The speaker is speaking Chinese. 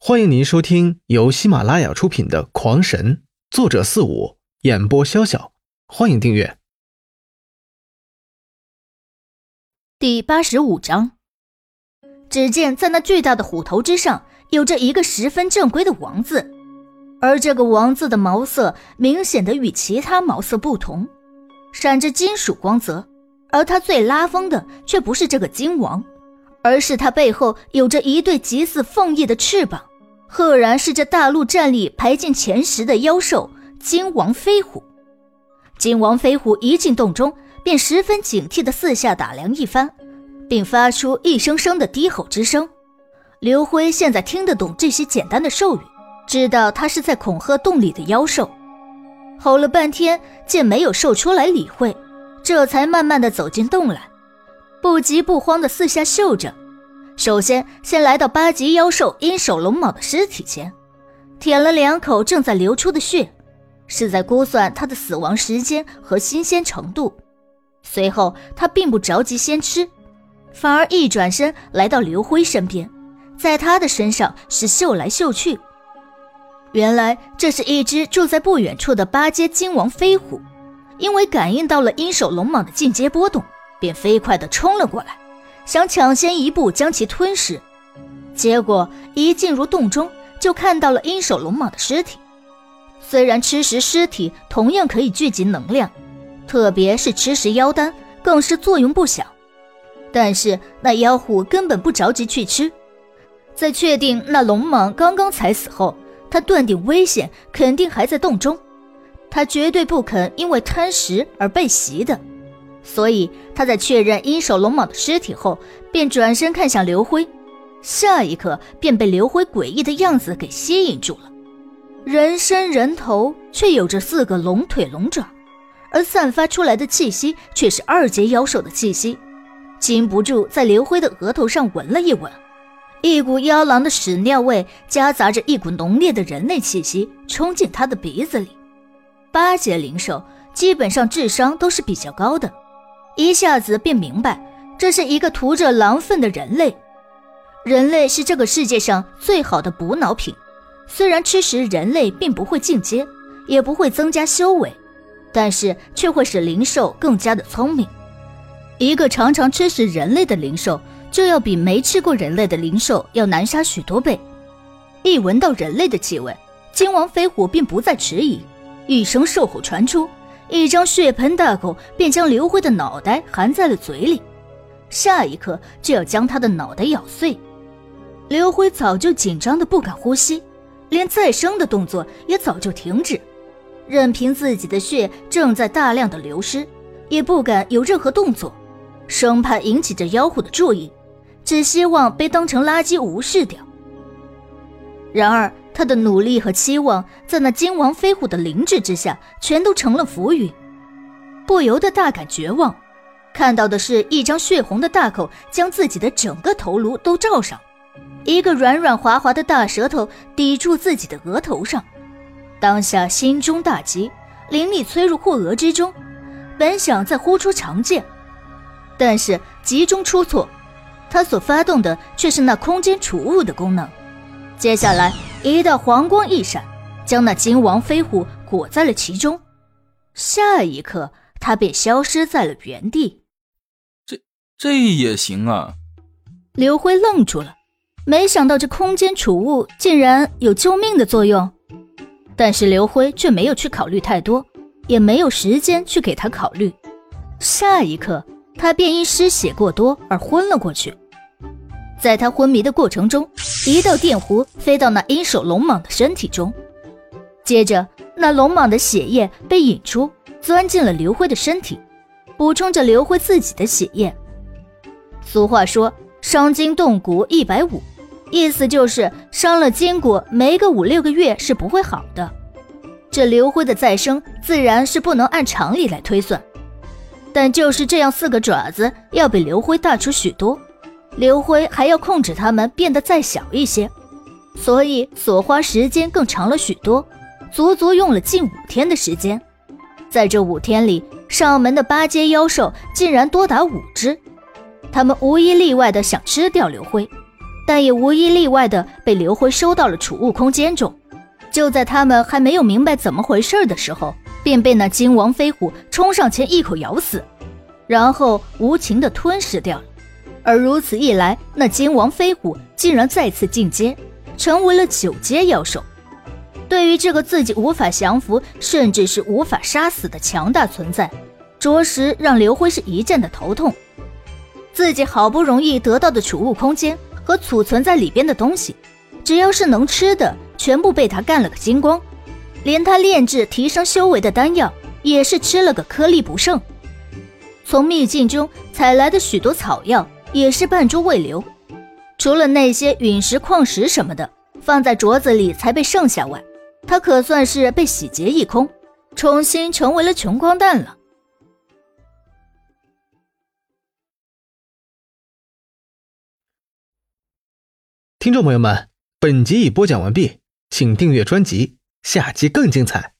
欢迎您收听由喜马拉雅出品的《狂神》，作者四五，演播潇潇。欢迎订阅。第八十五章，只见在那巨大的虎头之上，有着一个十分正规的王字，而这个王字的毛色明显的与其他毛色不同，闪着金属光泽。而它最拉风的却不是这个金王，而是它背后有着一对极似凤翼的翅膀。赫然是这大陆战力排进前十的妖兽金王飞虎。金王飞虎一进洞中，便十分警惕的四下打量一番，并发出一声声的低吼之声。刘辉现在听得懂这些简单的兽语，知道他是在恐吓洞里的妖兽。吼了半天，见没有兽出来理会，这才慢慢的走进洞来，不急不慌的四下嗅着。首先，先来到八级妖兽阴手龙蟒的尸体前，舔了两口正在流出的血，是在估算它的死亡时间和新鲜程度。随后，他并不着急先吃，反而一转身来到刘辉身边，在他的身上是嗅来嗅去。原来这是一只住在不远处的八阶金王飞虎，因为感应到了阴手龙蟒的进阶波动，便飞快地冲了过来。想抢先一步将其吞噬，结果一进入洞中就看到了阴手龙蟒的尸体。虽然吃食尸体同样可以聚集能量，特别是吃食妖丹更是作用不小，但是那妖虎根本不着急去吃。在确定那龙蟒刚刚才死后，他断定危险肯定还在洞中，他绝对不肯因为贪食而被袭的。所以他在确认阴手龙蟒的尸体后，便转身看向刘辉，下一刻便被刘辉诡异的样子给吸引住了。人身人头却有着四个龙腿龙爪，而散发出来的气息却是二阶妖兽的气息，禁不住在刘辉的额头上闻了一闻，一股妖狼的屎尿味夹杂着一股浓烈的人类气息冲进他的鼻子里。八阶灵兽基本上智商都是比较高的。一下子便明白，这是一个涂着狼粪的人类。人类是这个世界上最好的补脑品。虽然吃食人类并不会进阶，也不会增加修为，但是却会使灵兽更加的聪明。一个常常吃食人类的灵兽，就要比没吃过人类的灵兽要难杀许多倍。一闻到人类的气味，金王飞虎便不再迟疑，一声兽吼传出。一张血盆大口便将刘辉的脑袋含在了嘴里，下一刻就要将他的脑袋咬碎。刘辉早就紧张的不敢呼吸，连再生的动作也早就停止，任凭自己的血正在大量的流失，也不敢有任何动作，生怕引起这妖狐的注意，只希望被当成垃圾无视掉。然而。他的努力和期望，在那金王飞虎的灵智之下，全都成了浮云，不由得大感绝望。看到的是一张血红的大口，将自己的整个头颅都罩上，一个软软滑滑的大舌头抵住自己的额头上。当下心中大急，灵力催入护额之中，本想再呼出长剑，但是急中出错，他所发动的却是那空间储物的功能。接下来。一道黄光一闪，将那金王飞虎裹在了其中。下一刻，他便消失在了原地。这这也行啊！刘辉愣住了，没想到这空间储物竟然有救命的作用。但是刘辉却没有去考虑太多，也没有时间去给他考虑。下一刻，他便因失血过多而昏了过去。在他昏迷的过程中，一道电弧飞到那阴手龙蟒的身体中，接着那龙蟒的血液被引出，钻进了刘辉的身体，补充着刘辉自己的血液。俗话说“伤筋动骨一百五”，意思就是伤了筋骨，没个五六个月是不会好的。这刘辉的再生自然是不能按常理来推算，但就是这样四个爪子，要比刘辉大出许多。刘辉还要控制他们变得再小一些，所以所花时间更长了许多，足足用了近五天的时间。在这五天里，上门的八阶妖兽竟然多达五只，他们无一例外的想吃掉刘辉，但也无一例外的被刘辉收到了储物空间中。就在他们还没有明白怎么回事的时候，便被那金王飞虎冲上前一口咬死，然后无情的吞噬掉了。而如此一来，那金王飞虎竟然再次进阶，成为了九阶妖兽。对于这个自己无法降服，甚至是无法杀死的强大存在，着实让刘辉是一阵的头痛。自己好不容易得到的储物空间和储存在里边的东西，只要是能吃的，全部被他干了个精光。连他炼制提升修为的丹药，也是吃了个颗粒不剩。从秘境中采来的许多草药，也是半株未留。除了那些陨石、矿石什么的，放在镯子里才被剩下外。他可算是被洗劫一空，重新成为了穷光蛋了。听众朋友们，本集已播讲完毕，请订阅专辑，下集更精彩。